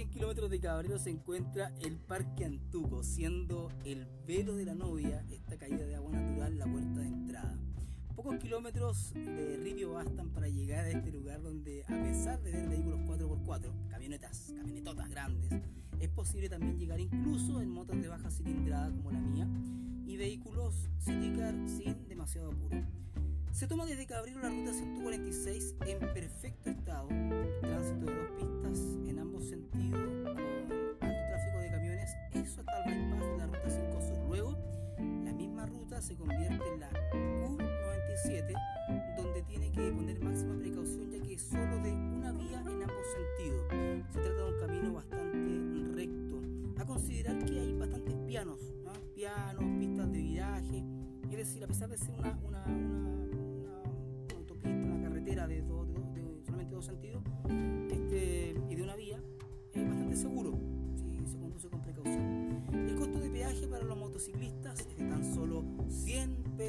100 kilómetros de Cabrero se encuentra el Parque Antuco, siendo el velo de la novia esta caída de agua natural la puerta de entrada. Pocos kilómetros de ripio bastan para llegar a este lugar donde, a pesar de ver vehículos 4x4, camionetas, camionetotas grandes, es posible también llegar incluso en motos de baja cilindrada como la mía y vehículos city car sin demasiado apuro. Se toma desde Cabrero la ruta 146 en perfecto estado, tránsito de dos pistas sentidos con alto tráfico de camiones, eso hasta el bypass de la ruta 5 Sur. Luego, la misma ruta se convierte en la Q97, donde tiene que poner máxima precaución ya que es solo de una vía en ambos sentidos. Se trata de un camino bastante recto. A considerar que hay bastantes pianos, ¿no? pianos, pistas de viraje, es decir, a pesar de ser una, una, una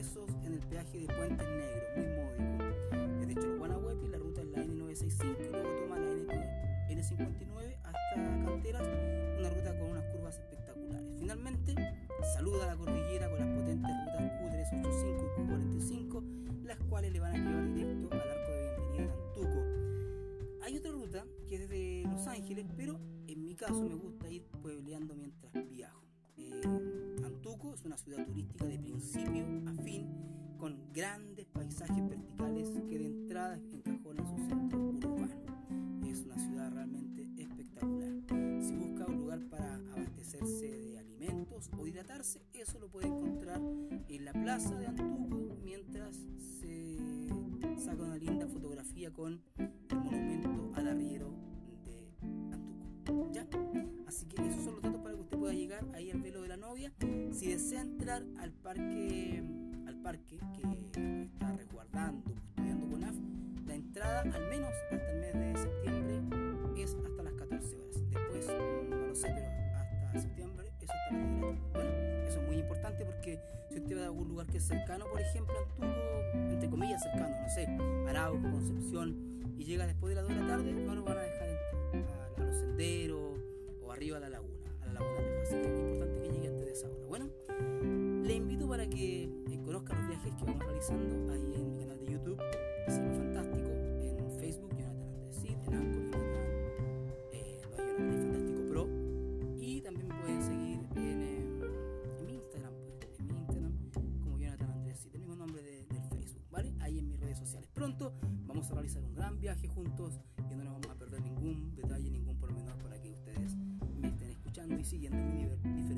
pesos en el peaje de Puentes Negros, muy módico. Desde Cholguanahuepi la ruta es la N965 y luego toma la N- N59 hasta Canteras, una ruta con unas curvas espectaculares. Finalmente, saluda a la cordillera con las potentes rutas Q385 y Q45, las cuales le van a llevar directo al arco de bienvenida de Antuco. Hay otra ruta que es desde Los Ángeles, pero en mi caso me gusta ir puebleando mientras una ciudad turística de principio a fin, con grandes paisajes verticales que de entrada encajonan su centro urbano. Es una ciudad realmente espectacular. Si busca un lugar para abastecerse de alimentos o hidratarse, eso lo puede encontrar en la plaza de Antuco mientras se saca una linda fotografía con el monumento al arriero entrar al parque, al parque que está resguardando, custodiando CONAF, la entrada, al menos hasta el mes de septiembre, es hasta las 14 horas. Después, no lo sé, pero hasta septiembre es hasta las 10 de la tarde. Bueno, eso es muy importante porque si usted va a algún lugar que es cercano, por ejemplo, Antuco, entre comillas cercano, no sé, Arauco, Concepción, y llega después de las 2 de la tarde, no lo van a dejar entrar a, los senderos o arriba a la laguna, a la laguna Tejo. Así vamos realizando ahí en mi canal de YouTube, llama Fantástico, en Facebook, Jonathan Andrés Cid, en Anchor, Jonathan, eh, no, Jonathan Fantástico Pro, y también me pueden seguir en, eh, en mi Instagram, pues, en mi Instagram como Jonathan Andrés Cid, el mismo nombre de- del Facebook, ¿vale? Ahí en mis redes sociales. Pronto vamos a realizar un gran viaje juntos y no nos vamos a perder ningún detalle, ningún pormenor para que ustedes me estén escuchando y siguiendo en mis